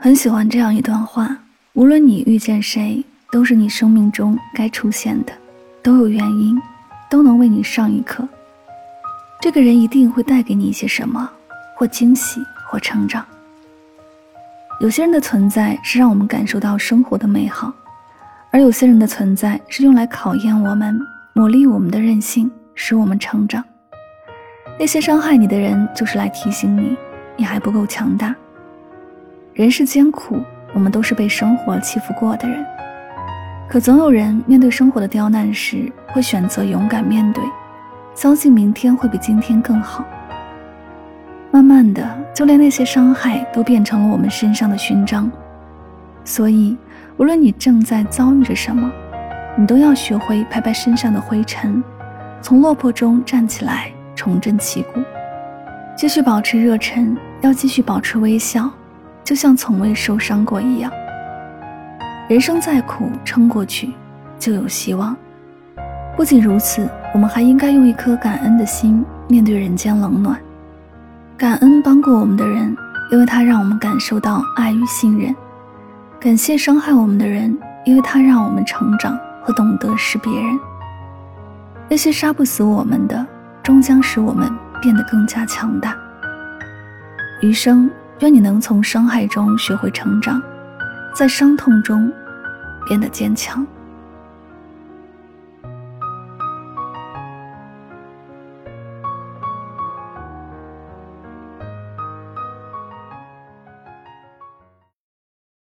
很喜欢这样一段话：无论你遇见谁，都是你生命中该出现的，都有原因，都能为你上一课。这个人一定会带给你一些什么，或惊喜，或成长。有些人的存在是让我们感受到生活的美好，而有些人的存在是用来考验我们、磨砺我们的韧性，使我们成长。那些伤害你的人，就是来提醒你，你还不够强大。人世艰苦，我们都是被生活欺负过的人。可总有人面对生活的刁难时，会选择勇敢面对，相信明天会比今天更好。慢慢的，就连那些伤害都变成了我们身上的勋章。所以，无论你正在遭遇着什么，你都要学会拍拍身上的灰尘，从落魄中站起来，重振旗鼓，继续保持热忱，要继续保持微笑。就像从未受伤过一样。人生再苦，撑过去就有希望。不仅如此，我们还应该用一颗感恩的心面对人间冷暖。感恩帮过我们的人，因为他让我们感受到爱与信任；感谢伤害我们的人，因为他让我们成长和懂得是别人。那些杀不死我们的，终将使我们变得更加强大。余生。愿你能从伤害中学会成长，在伤痛中变得坚强。